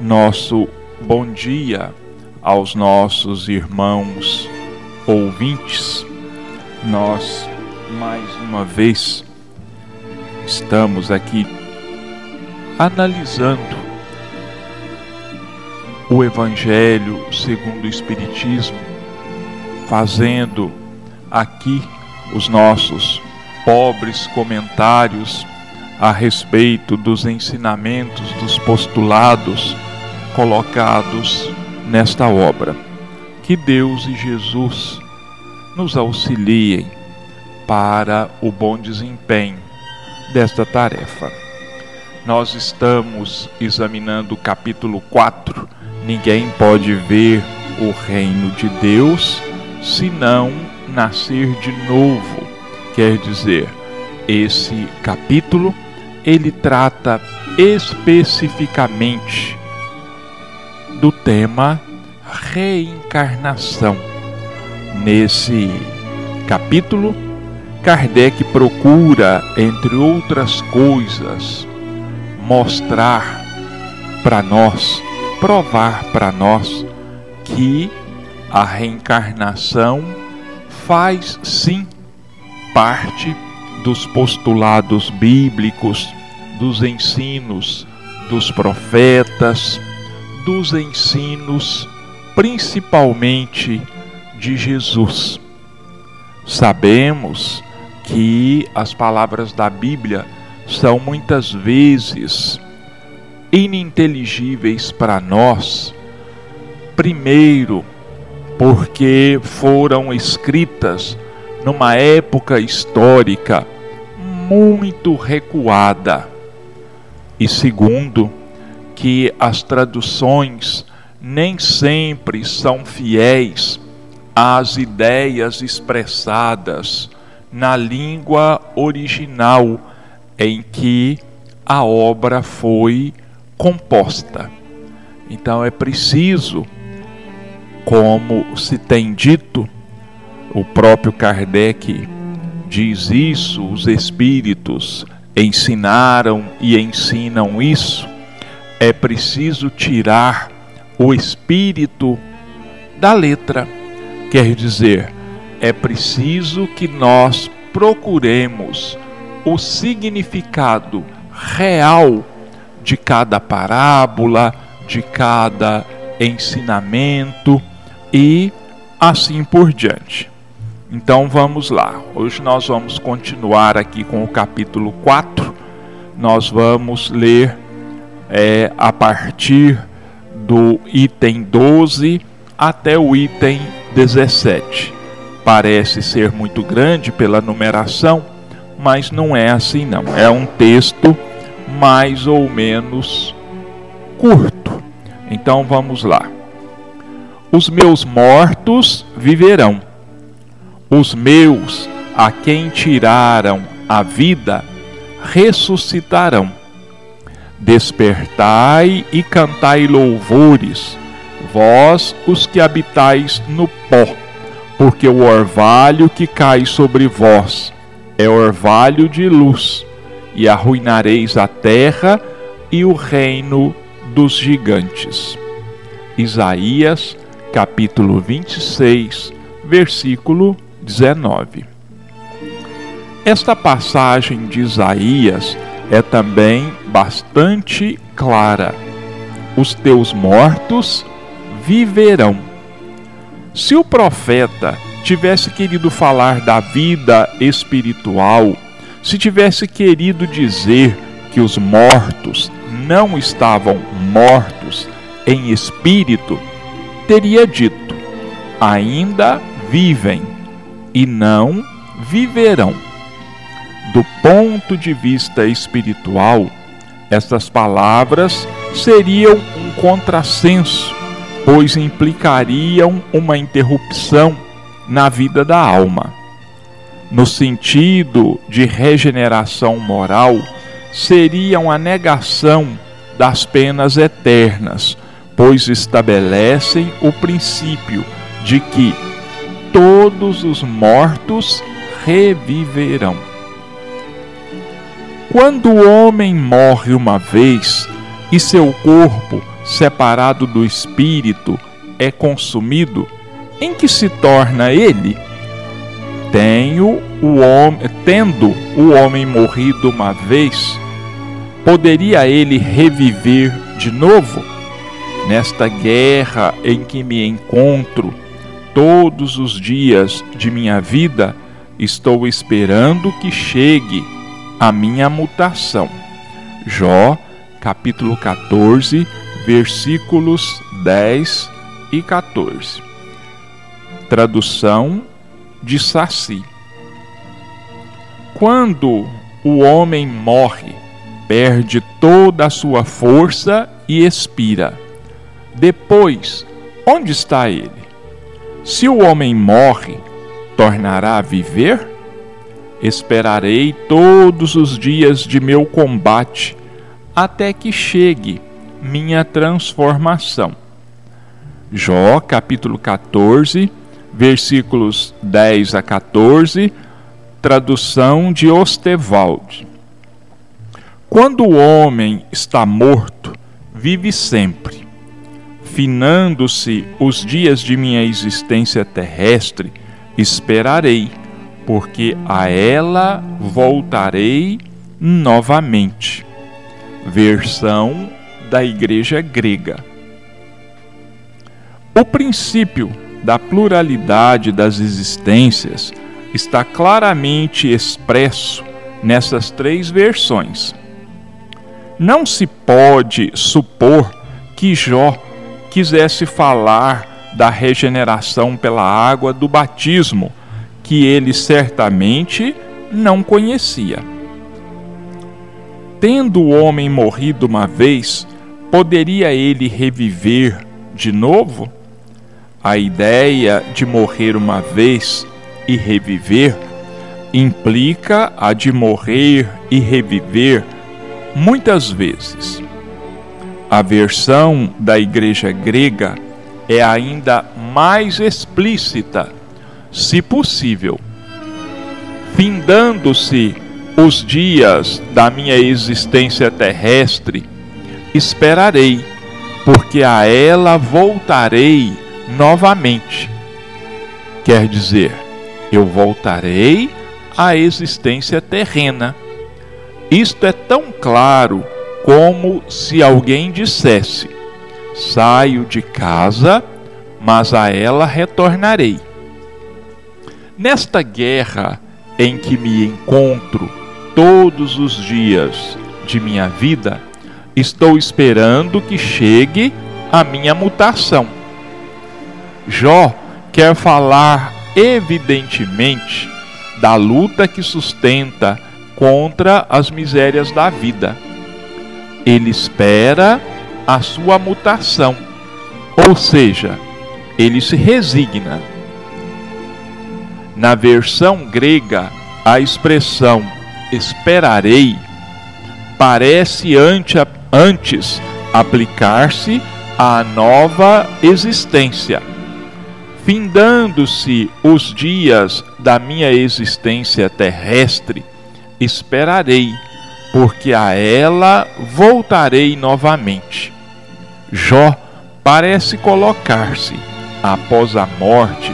nosso bom dia aos nossos irmãos ouvintes. Nós, mais uma vez, estamos aqui analisando o Evangelho segundo o Espiritismo, fazendo aqui os nossos pobres comentários a respeito dos ensinamentos, dos postulados colocados nesta obra. Que Deus e Jesus nos auxiliem para o bom desempenho desta tarefa. Nós estamos examinando o capítulo 4. Ninguém pode ver o reino de Deus se não nascer de novo. Quer dizer, esse capítulo ele trata especificamente do tema reencarnação. Nesse capítulo, Kardec procura, entre outras coisas, mostrar para nós, provar para nós que a reencarnação faz sim parte dos postulados bíblicos, dos ensinos dos profetas, dos ensinos principalmente de Jesus. Sabemos que as palavras da Bíblia são muitas vezes ininteligíveis para nós, primeiro, porque foram escritas numa época histórica muito recuada. E segundo, que as traduções nem sempre são fiéis às ideias expressadas na língua original em que a obra foi composta. Então é preciso, como se tem dito, o próprio Kardec diz isso, os espíritos ensinaram e ensinam isso. É preciso tirar o espírito da letra. Quer dizer, é preciso que nós procuremos o significado real de cada parábola, de cada ensinamento e assim por diante. Então vamos lá. Hoje nós vamos continuar aqui com o capítulo 4. Nós vamos ler é, a partir do item 12 até o item 17. Parece ser muito grande pela numeração, mas não é assim não. É um texto mais ou menos curto. Então vamos lá. Os meus mortos viverão os meus, a quem tiraram a vida, ressuscitarão. Despertai e cantai louvores, vós os que habitais no pó, porque o orvalho que cai sobre vós é orvalho de luz, e arruinareis a terra e o reino dos gigantes. Isaías, capítulo 26, versículo 19. Esta passagem de Isaías é também bastante clara. Os teus mortos viverão. Se o profeta tivesse querido falar da vida espiritual, se tivesse querido dizer que os mortos não estavam mortos em espírito, teria dito: ainda vivem e não viverão. Do ponto de vista espiritual, estas palavras seriam um contrassenso, pois implicariam uma interrupção na vida da alma. No sentido de regeneração moral, seriam a negação das penas eternas, pois estabelecem o princípio de que todos os mortos reviverão. Quando o homem morre uma vez e seu corpo separado do espírito, é consumido, em que se torna ele? Tenho o homem, tendo o homem morrido uma vez, poderia ele reviver de novo? Nesta guerra em que me encontro todos os dias de minha vida, estou esperando que chegue a minha mutação. Jó, capítulo 14, versículos 10 e 14. Tradução de Saci. Quando o homem morre, perde toda a sua força e expira. Depois, onde está ele? Se o homem morre, tornará a viver? Esperarei todos os dias de meu combate, até que chegue minha transformação. Jó, capítulo 14, versículos 10 a 14, tradução de Ostevald. Quando o homem está morto, vive sempre. Finando-se os dias de minha existência terrestre, esperarei, porque a ela voltarei novamente. Versão da Igreja Grega. O princípio da pluralidade das existências está claramente expresso nessas três versões. Não se pode supor que Jó quisesse falar da regeneração pela água do batismo, que ele certamente não conhecia. Tendo o homem morrido uma vez, poderia ele reviver de novo? A ideia de morrer uma vez e reviver implica a de morrer e reviver muitas vezes. A versão da igreja grega é ainda mais explícita, se possível. Findando-se os dias da minha existência terrestre, esperarei, porque a ela voltarei novamente. Quer dizer, eu voltarei à existência terrena isto é tão claro como se alguém dissesse: Saio de casa, mas a ela retornarei. Nesta guerra em que me encontro todos os dias de minha vida, estou esperando que chegue a minha mutação. Jó quer falar evidentemente da luta que sustenta contra as misérias da vida. Ele espera a sua mutação, ou seja, ele se resigna. Na versão grega, a expressão esperarei parece antes aplicar-se à nova existência. Findando-se os dias da minha existência terrestre, esperarei, porque a ela voltarei novamente. Jó parece colocar-se, após a morte,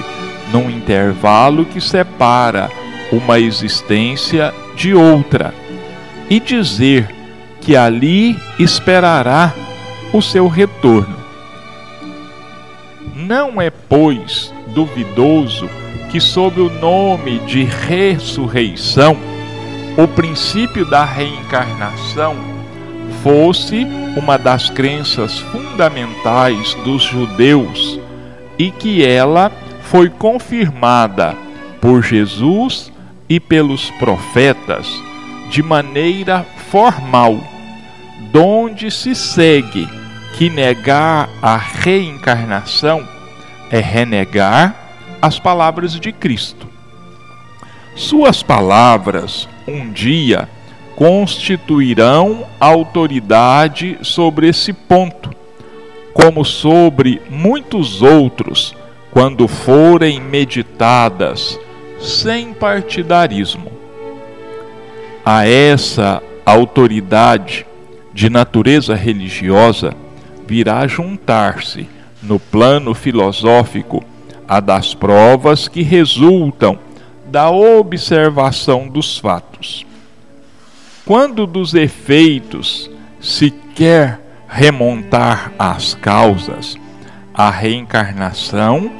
num intervalo que separa uma existência de outra, e dizer que ali esperará o seu retorno. Não é, pois, duvidoso que, sob o nome de ressurreição, o princípio da reencarnação fosse uma das crenças fundamentais dos judeus e que ela foi confirmada por Jesus e pelos profetas de maneira formal, donde se segue que negar a reencarnação é renegar as palavras de Cristo. Suas palavras um dia constituirão autoridade sobre esse ponto, como sobre muitos outros, quando forem meditadas sem partidarismo. A essa autoridade de natureza religiosa virá juntar-se no plano filosófico a das provas que resultam da observação dos fatos. Quando dos efeitos se quer remontar às causas, a reencarnação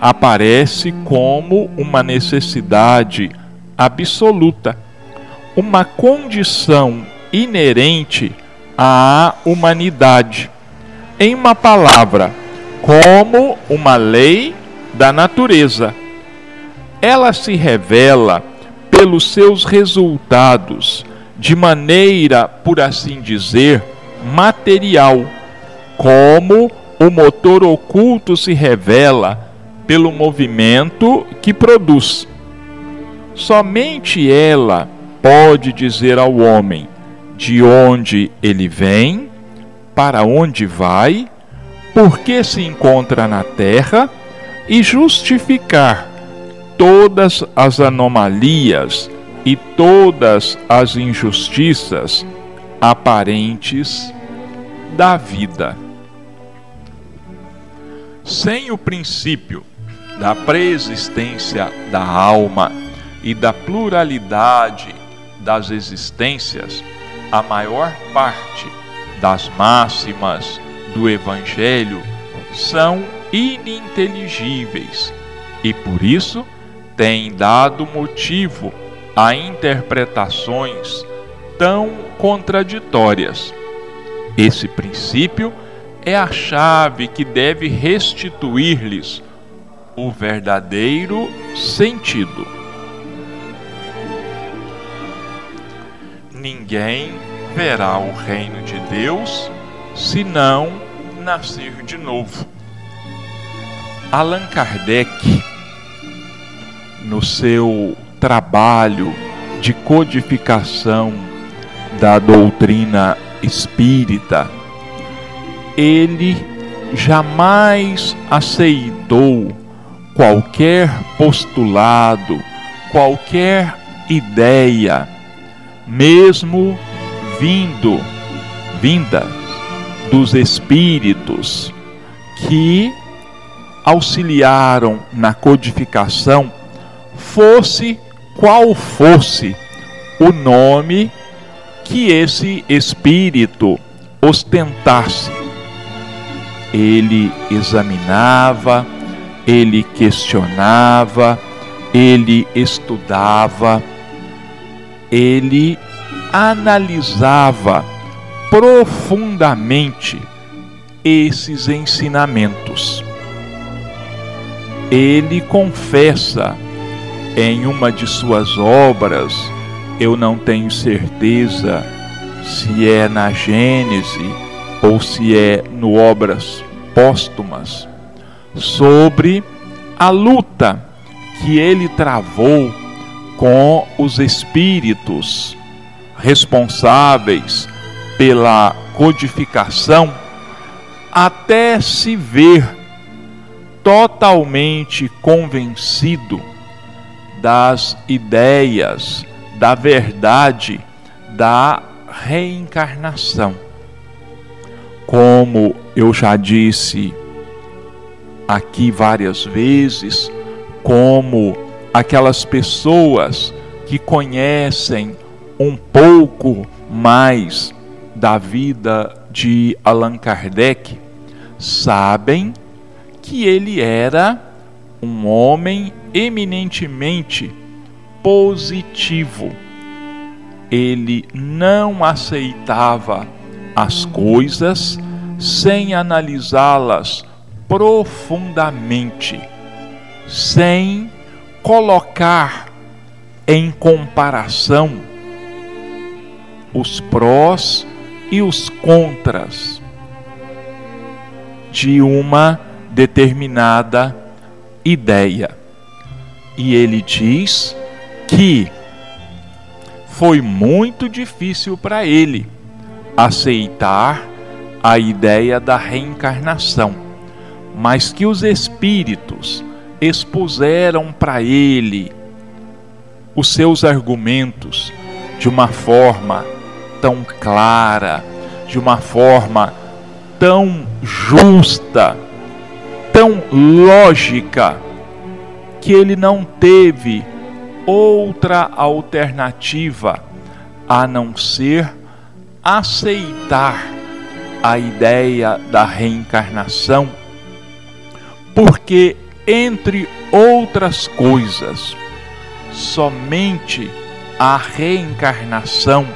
aparece como uma necessidade absoluta, uma condição inerente à humanidade. Em uma palavra, como uma lei da natureza. Ela se revela pelos seus resultados de maneira, por assim dizer, material, como o motor oculto se revela pelo movimento que produz. Somente ela pode dizer ao homem de onde ele vem, para onde vai, por que se encontra na terra e justificar todas as anomalias e todas as injustiças aparentes da vida. Sem o princípio da preexistência da alma e da pluralidade das existências, a maior parte das máximas do Evangelho são ininteligíveis e por isso têm dado motivo a interpretações tão contraditórias. Esse princípio é a chave que deve restituir-lhes o verdadeiro sentido. Ninguém verá o reino de Deus se não nascer de novo. Allan Kardec, no seu trabalho de codificação da doutrina espírita, ele jamais aceitou qualquer postulado, qualquer ideia, mesmo vindo, vinda dos espíritos que auxiliaram na codificação, fosse qual fosse o nome que esse espírito ostentasse. Ele examinava, ele questionava, ele estudava, ele analisava profundamente esses ensinamentos. Ele confessa em uma de suas obras, eu não tenho certeza se é na Gênese ou se é no Obras Póstumas, sobre a luta que ele travou com os espíritos responsáveis pela codificação até se ver totalmente convencido das ideias, da verdade da reencarnação. Como eu já disse aqui várias vezes, como aquelas pessoas que conhecem um pouco mais da vida de Allan Kardec sabem que ele era um homem eminentemente positivo. Ele não aceitava as coisas sem analisá-las profundamente, sem colocar em comparação os prós e os contras de uma determinada ideia. E ele diz que foi muito difícil para ele aceitar a ideia da reencarnação, mas que os espíritos expuseram para ele os seus argumentos de uma forma tão clara, de uma forma tão justa, tão lógica, que ele não teve outra alternativa a não ser aceitar a ideia da reencarnação, porque, entre outras coisas, somente a reencarnação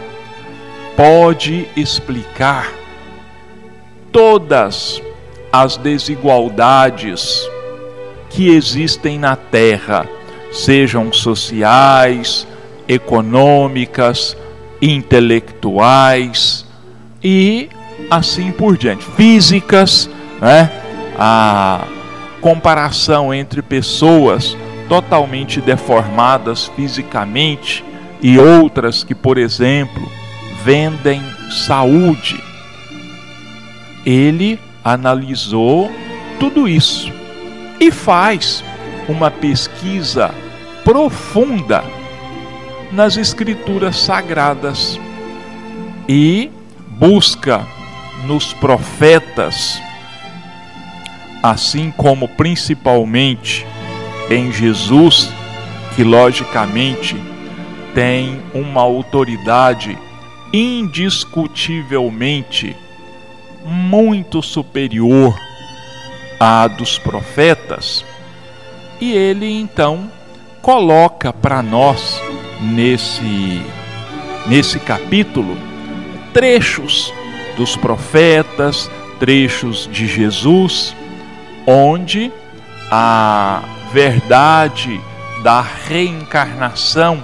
pode explicar todas as desigualdades que existem na Terra, sejam sociais, econômicas, intelectuais e assim por diante, físicas, né? A comparação entre pessoas totalmente deformadas fisicamente e outras que, por exemplo, vendem saúde. Ele analisou tudo isso e faz uma pesquisa profunda nas escrituras sagradas. E busca nos profetas, assim como principalmente em Jesus, que logicamente tem uma autoridade indiscutivelmente muito superior à dos profetas, e ele então coloca para nós nesse nesse capítulo trechos dos profetas, trechos de Jesus, onde a verdade da reencarnação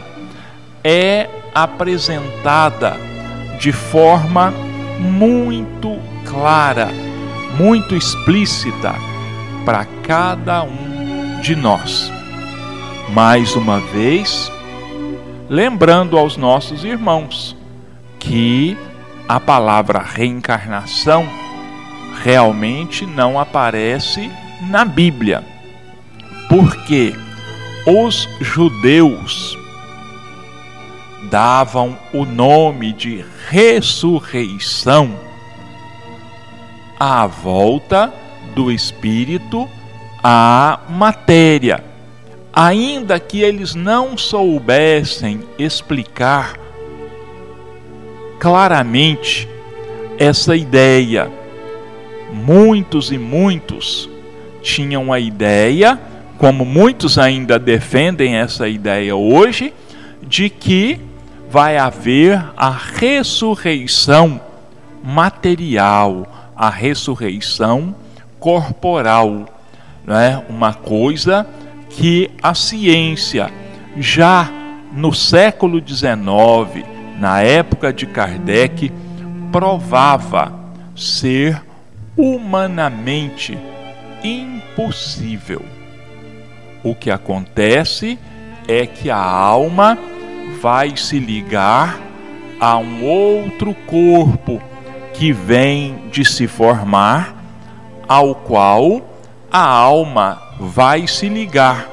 é apresentada de forma muito clara, muito explícita para cada um de nós. Mais uma vez, lembrando aos nossos irmãos que a palavra reencarnação realmente não aparece na Bíblia porque os judeus davam o nome de ressurreição à volta do espírito à matéria, ainda que eles não soubessem explicar claramente essa ideia. Muitos e muitos tinham a ideia como muitos ainda defendem essa ideia hoje, de que vai haver a ressurreição material, a ressurreição corporal, né? uma coisa que a ciência já no século XIX, na época de Kardec, provava ser humanamente impossível. O que acontece é que a alma vai se ligar a um outro corpo que vem de se formar, ao qual a alma vai se ligar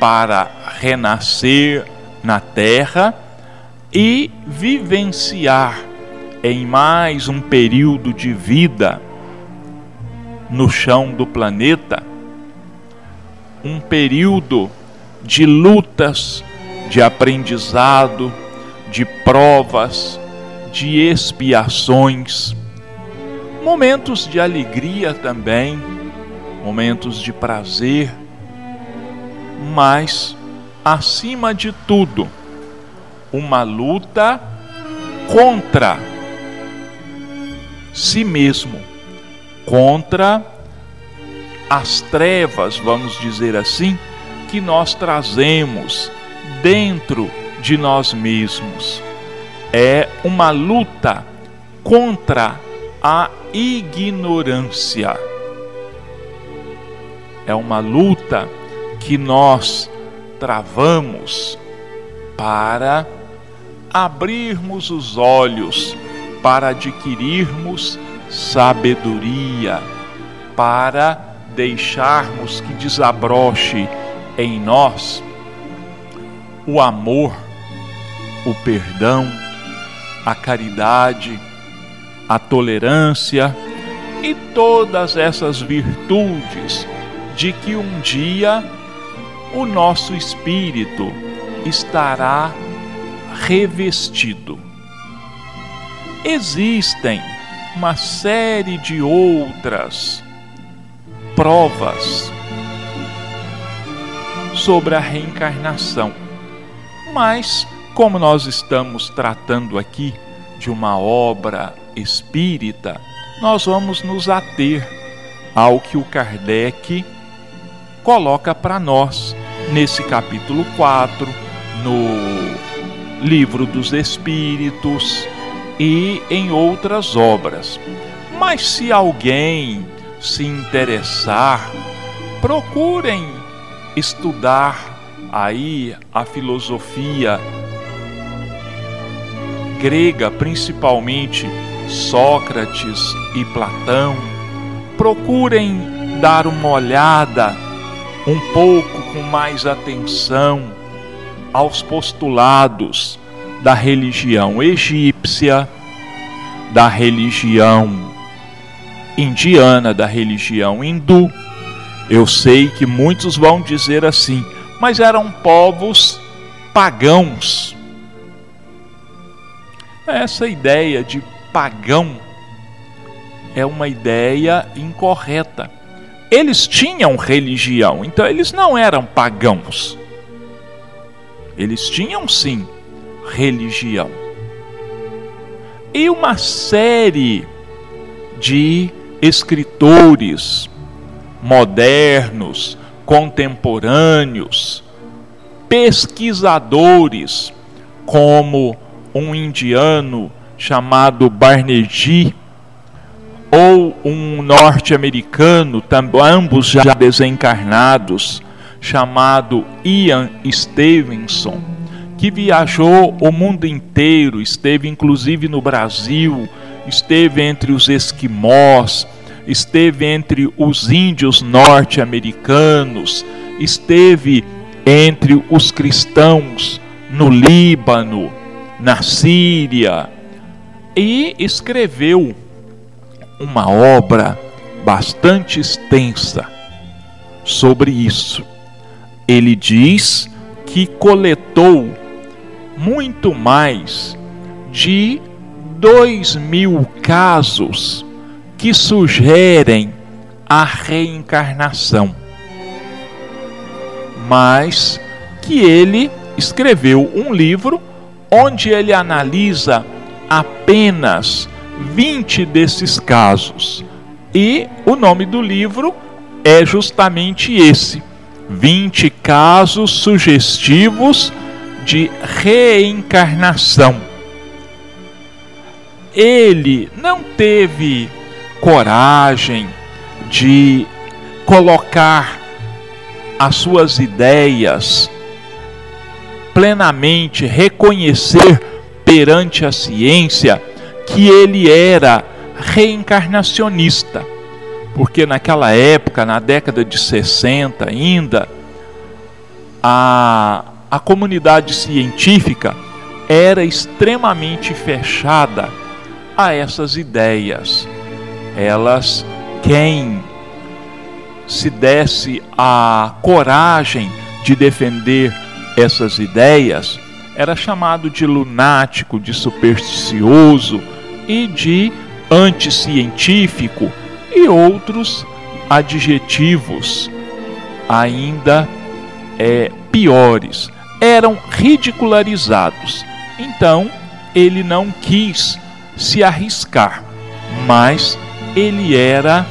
para renascer na terra e vivenciar em mais um período de vida no chão do planeta. Um período de lutas, de aprendizado, de provas, de expiações, momentos de alegria também, momentos de prazer, mas, acima de tudo, uma luta contra si mesmo, contra as trevas, vamos dizer assim, que nós trazemos dentro de nós mesmos. É uma luta contra a ignorância. É uma luta que nós travamos para abrirmos os olhos, para adquirirmos sabedoria, para deixarmos que desabroche em nós o amor, o perdão, a caridade, a tolerância e todas essas virtudes de que um dia o nosso espírito estará revestido. Existem uma série de outras provas sobre a reencarnação. Mas, como nós estamos tratando aqui de uma obra espírita, nós vamos nos ater ao que o Kardec coloca para nós nesse capítulo 4, no Livro dos Espíritos e em outras obras. Mas se alguém se interessar, procurem estudar aí a filosofia grega, principalmente Sócrates e Platão. Procurem dar uma olhada um pouco com mais atenção aos postulados da religião egípcia, da religião indiana, da religião hindu. Eu sei que muitos vão dizer assim, mas eram povos pagãos. Essa ideia de pagão é uma ideia incorreta. Eles tinham religião, então eles não eram pagãos. Eles tinham sim religião. E uma série de escritores modernos, contemporâneos, pesquisadores, como um indiano chamado Barnegi, ou um norte-americano, ambos já desencarnados, chamado Ian Stevenson, que viajou o mundo inteiro, esteve inclusive no Brasil, esteve entre os esquimós, esteve entre os índios norte-americanos, esteve entre os cristãos no Líbano, na Síria, e escreveu uma obra bastante extensa sobre isso. Ele diz que coletou muito mais de dois mil casos que sugerem a reencarnação, mas que ele escreveu um livro onde ele analisa apenas 20 desses casos. E o nome do livro é justamente esse: 20 casos sugestivos de reencarnação. Ele não teve coragem de colocar as suas ideias plenamente, reconhecer perante a ciência que ele era reencarnacionista. Porque naquela época, na década de 60 ainda, a, a comunidade científica era extremamente fechada a essas ideias. Elas, quem se desse a coragem de defender essas ideias, era chamado de lunático, de supersticioso e de anticientífico e outros adjetivos ainda é, piores. Eram ridicularizados. Então ele não quis se arriscar, mas ele era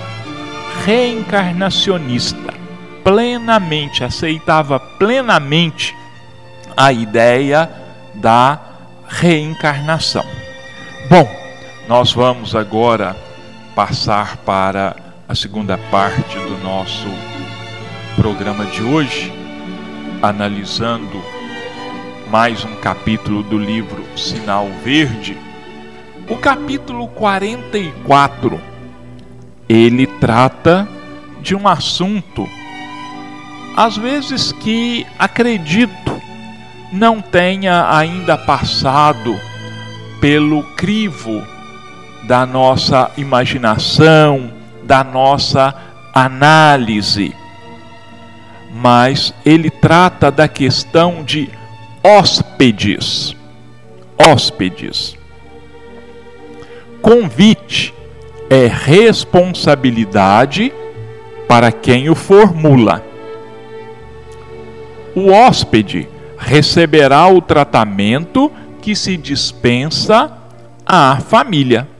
reencarnacionista, plenamente, aceitava plenamente a ideia da reencarnação. Bom, nós vamos agora passar para a segunda parte do nosso programa de hoje, analisando mais um capítulo do livro Sinal Verde. O capítulo 44 ele trata de um assunto, às vezes que acredito não tenha ainda passado pelo crivo da nossa imaginação, da nossa análise. Mas ele trata da questão de hóspedes. Hóspedes. Convite é responsabilidade para quem o formula. O hóspede receberá o tratamento que se dispensa à família.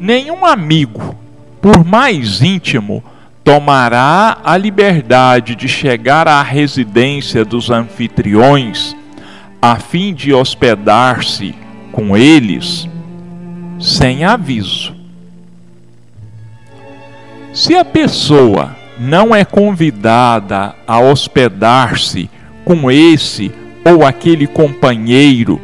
Nenhum amigo, por mais íntimo, tomará a liberdade de chegar à residência dos anfitriões a fim de hospedar-se com eles sem aviso. Se a pessoa não é convidada a hospedar-se com esse ou aquele companheiro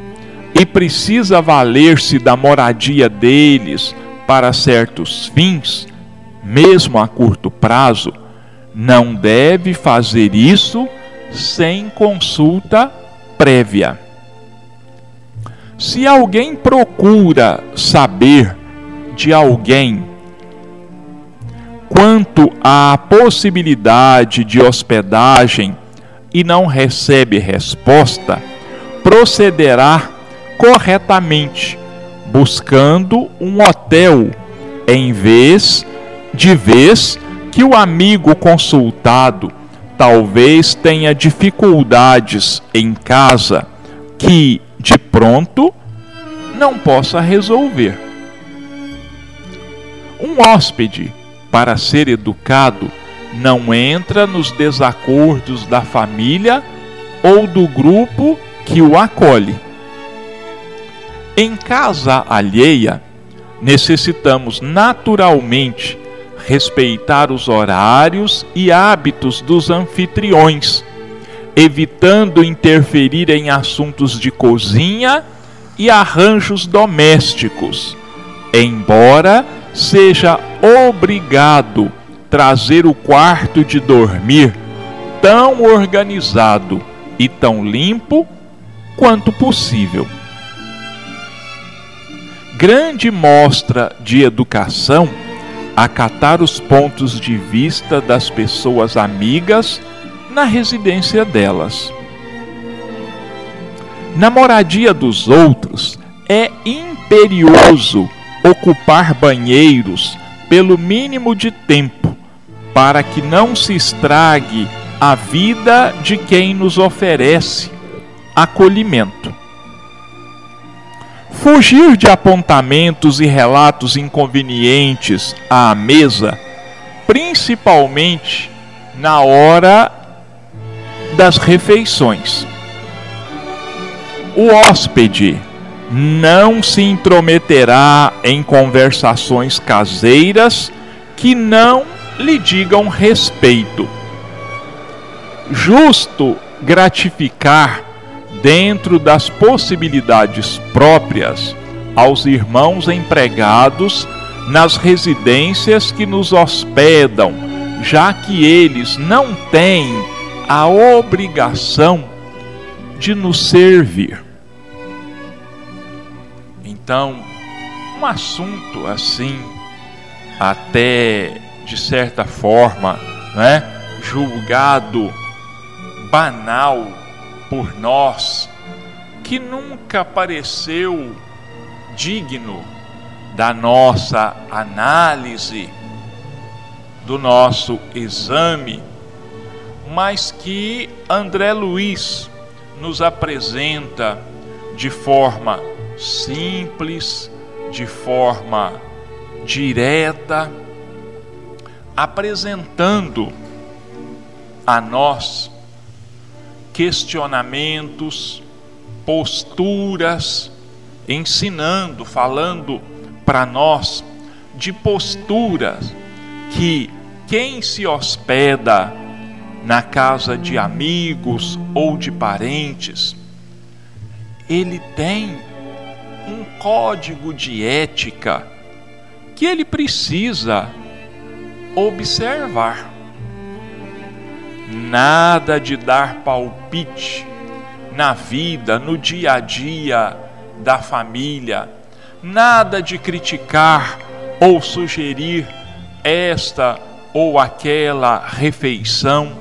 e precisa valer-se da moradia deles para certos fins, mesmo a curto prazo, não deve fazer isso sem consulta prévia. Se alguém procura saber de alguém quanto à possibilidade de hospedagem e não recebe resposta, procederá corretamente, buscando um hotel em vez de vez que o amigo consultado talvez tenha dificuldades em casa que de pronto não possa resolver. Um hóspede, para ser educado, não entra nos desacordos da família ou do grupo que o acolhe. Em casa alheia, necessitamos naturalmente respeitar os horários e hábitos dos anfitriões, evitando interferir em assuntos de cozinha e arranjos domésticos, embora seja obrigado trazer o quarto de dormir tão organizado e tão limpo quanto possível. Grande mostra de educação acatar os pontos de vista das pessoas amigas na residência delas. Na moradia dos outros, é imperioso ocupar banheiros pelo mínimo de tempo, para que não se estrague a vida de quem nos oferece acolhimento. Fugir de apontamentos e relatos inconvenientes à mesa, principalmente na hora das refeições. O hóspede não se intrometerá em conversações caseiras que não lhe digam respeito. Justo gratificar dentro das possibilidades próprias aos irmãos empregados nas residências que nos hospedam, já que eles não têm a obrigação de nos servir. Então, um assunto assim, até de certa forma, né, julgado banal por nós, que nunca pareceu digno da nossa análise, do nosso exame, mas que André Luiz nos apresenta de forma simples, de forma direta, apresentando a nós questionamentos, posturas, ensinando, falando para nós de posturas que quem se hospeda na casa de amigos ou de parentes, ele tem um código de ética que ele precisa observar. Nada de dar palpite na vida, no dia a dia da família, nada de criticar ou sugerir esta ou aquela refeição,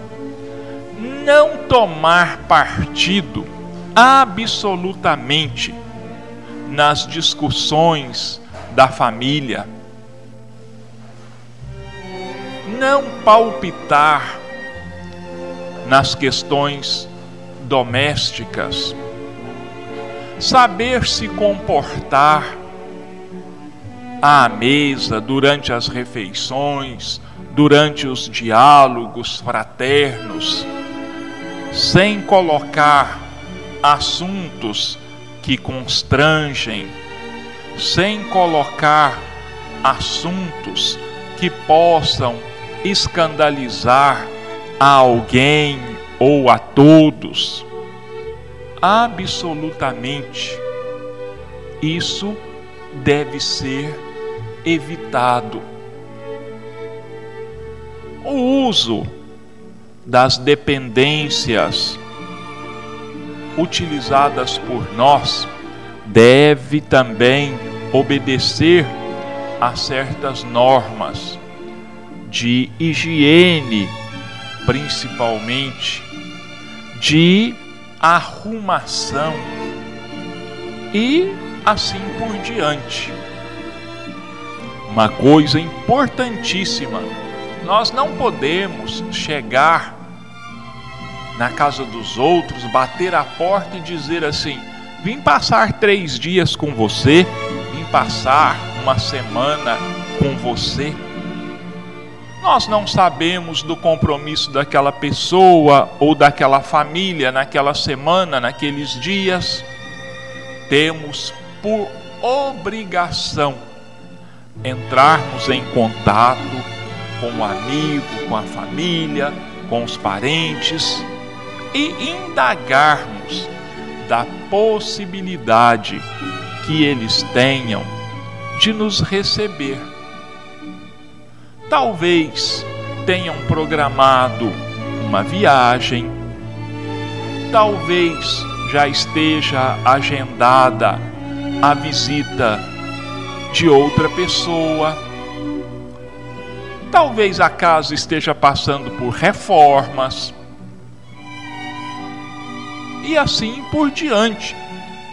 não tomar partido absolutamente nas discussões da família, não palpitar nas questões domésticas, saber se comportar à mesa durante as refeições, durante os diálogos fraternos, sem colocar assuntos que constrangem, sem colocar assuntos que possam escandalizar a alguém ou a todos. Absolutamente. Isso deve ser evitado. O uso das dependências utilizadas por nós deve também obedecer a certas normas de higiene, principalmente de arrumação e assim por diante. Uma coisa importantíssima, nós não podemos chegar na casa dos outros, bater a porta e dizer assim: vim passar três dias com você, vim passar uma semana com você nós não sabemos do compromisso daquela pessoa ou daquela família naquela semana, naqueles dias. Temos por obrigação entrarmos em contato com o amigo, com a família, com os parentes e indagarmos da possibilidade que eles tenham de nos receber talvez tenham programado uma viagem, talvez já esteja agendada a visita de outra pessoa. Talvez a casa esteja passando por reformas. E assim por diante.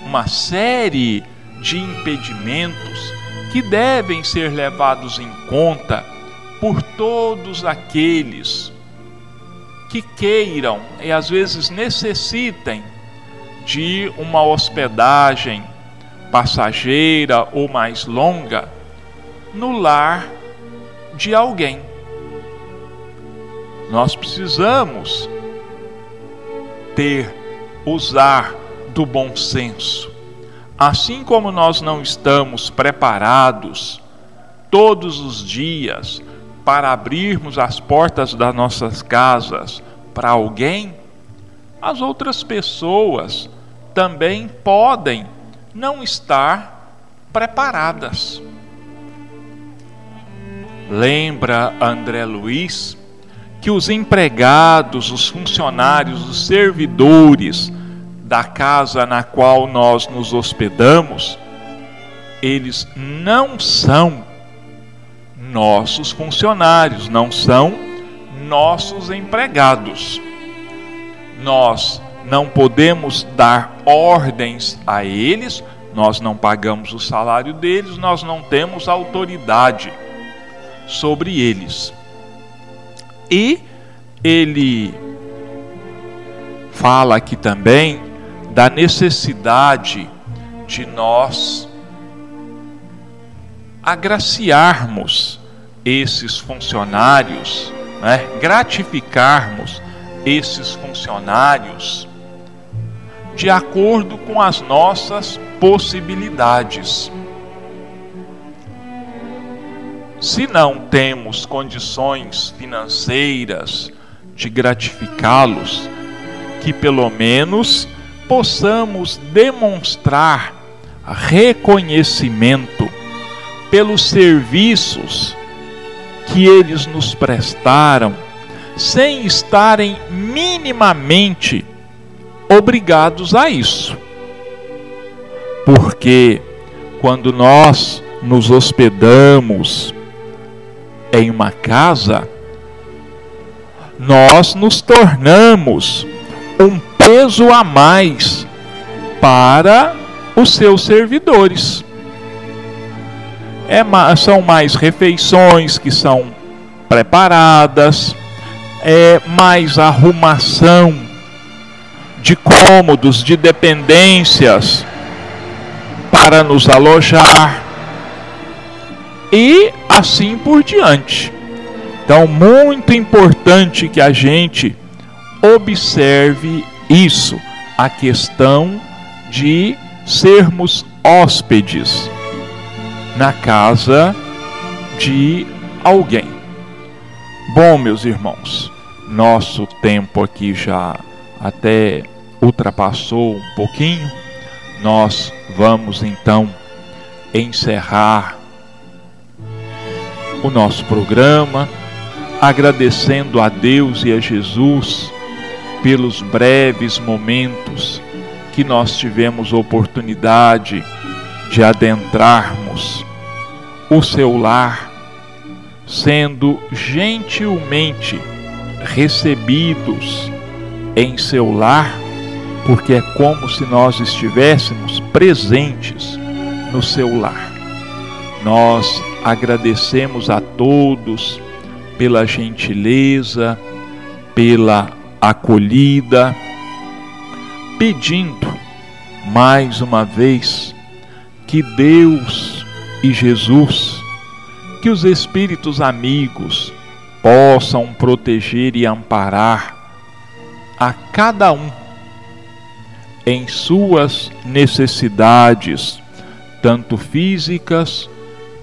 Uma série de impedimentos que devem ser levados em conta por todos aqueles que queiram e às vezes necessitem de uma hospedagem passageira ou mais longa no lar de alguém. Nós precisamos ter, usar do bom senso. Assim como nós não estamos preparados todos os dias para abrirmos as portas das nossas casas para alguém, as outras pessoas também podem não estar preparadas. Lembra André Luiz que os empregados, os funcionários, os servidores da casa na qual nós nos hospedamos, eles não são nossos funcionários, não são nossos empregados. Nós não podemos dar ordens a eles, nós não pagamos o salário deles, nós não temos autoridade sobre eles. E ele fala aqui também da necessidade de nós agraciarmos esses funcionários, né, gratificarmos esses funcionários de acordo com as nossas possibilidades. Se não temos condições financeiras de gratificá-los, que pelo menos possamos demonstrar reconhecimento pelos serviços que eles nos prestaram, sem estarem minimamente obrigados a isso. Porque quando nós nos hospedamos em uma casa, nós nos tornamos um peso a mais para os seus servidores. É, são mais refeições que são preparadas, é mais arrumação de cômodos, de dependências para nos alojar e assim por diante. Então, muito importante que a gente observe isso, a questão de sermos hóspedes na casa de alguém. Bom, meus irmãos, nosso tempo aqui já até ultrapassou um pouquinho. Nós vamos então encerrar o nosso programa agradecendo a Deus e a Jesus pelos breves momentos que nós tivemos oportunidade de adentrarmos o seu lar, sendo gentilmente recebidos em seu lar, porque é como se nós estivéssemos presentes no seu lar. Nós agradecemos a todos pela gentileza, pela acolhida, pedindo mais uma vez que Deus e Jesus, que os espíritos amigos possam proteger e amparar a cada um em suas necessidades, tanto físicas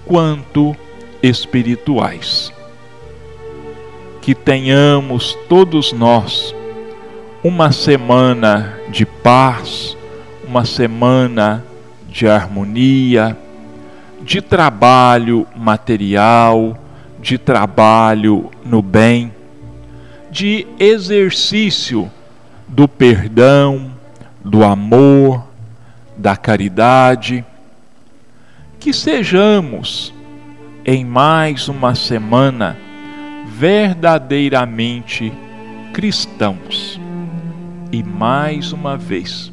quanto espirituais. Que tenhamos todos nós uma semana de paz, uma semana de harmonia, de trabalho material, de trabalho no bem, de exercício do perdão, do amor, da caridade. Que sejamos, em mais uma semana, verdadeiramente cristãos. E mais uma vez,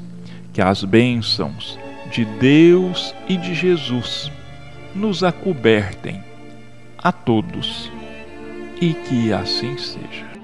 que as bênçãos de Deus e de Jesus nos acobertem a todos e que assim seja.